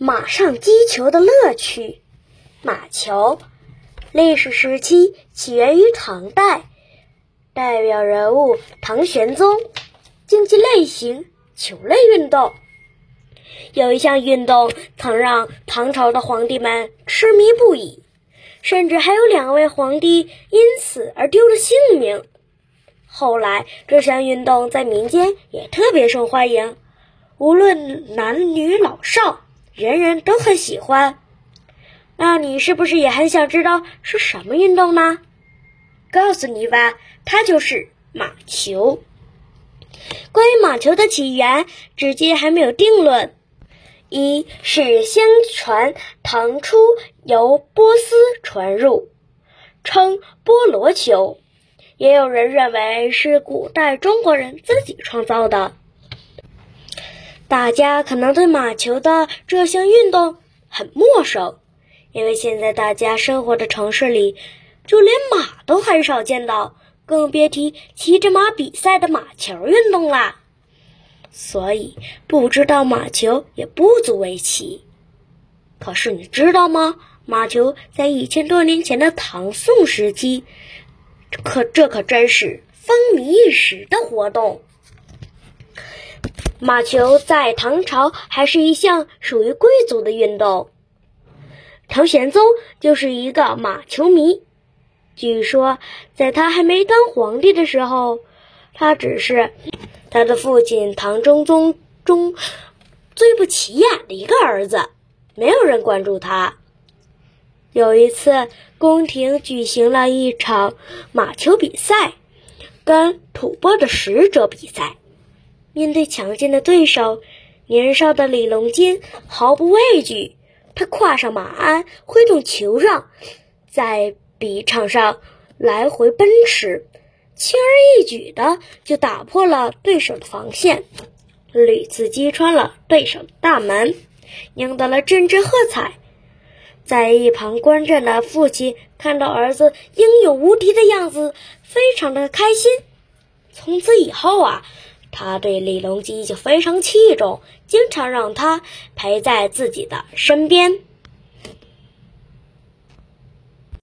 马上击球的乐趣。马球，历史时期起源于唐代，代表人物唐玄宗。竞技类型，球类运动。有一项运动曾让唐朝的皇帝们痴迷不已，甚至还有两位皇帝因此而丢了性命。后来，这项运动在民间也特别受欢迎，无论男女老少，人人都很喜欢。那你是不是也很想知道是什么运动呢？告诉你吧，它就是马球。关于马球的起源，至今还没有定论。一是相传唐初由波斯传入，称波罗球；也有人认为是古代中国人自己创造的。大家可能对马球的这项运动很陌生。因为现在大家生活的城市里，就连马都很少见到，更别提骑着马比赛的马球运动啦。所以不知道马球也不足为奇。可是你知道吗？马球在一千多年前的唐宋时期，可这可真是风靡一时的活动。马球在唐朝还是一项属于贵族的运动。唐玄宗就是一个马球迷。据说，在他还没当皇帝的时候，他只是他的父亲唐中宗中最不起眼的一个儿子，没有人关注他。有一次，宫廷举行了一场马球比赛，跟吐蕃的使者比赛。面对强劲的对手，年少的李隆基毫不畏惧。他跨上马鞍，挥动球杖，在比场上来回奔驰，轻而易举的就打破了对手的防线，屡次击穿了对手的大门，赢得了阵阵喝彩。在一旁观战的父亲看到儿子英勇无敌的样子，非常的开心。从此以后啊，他对李隆基就非常器重，经常让他陪在自己的身边。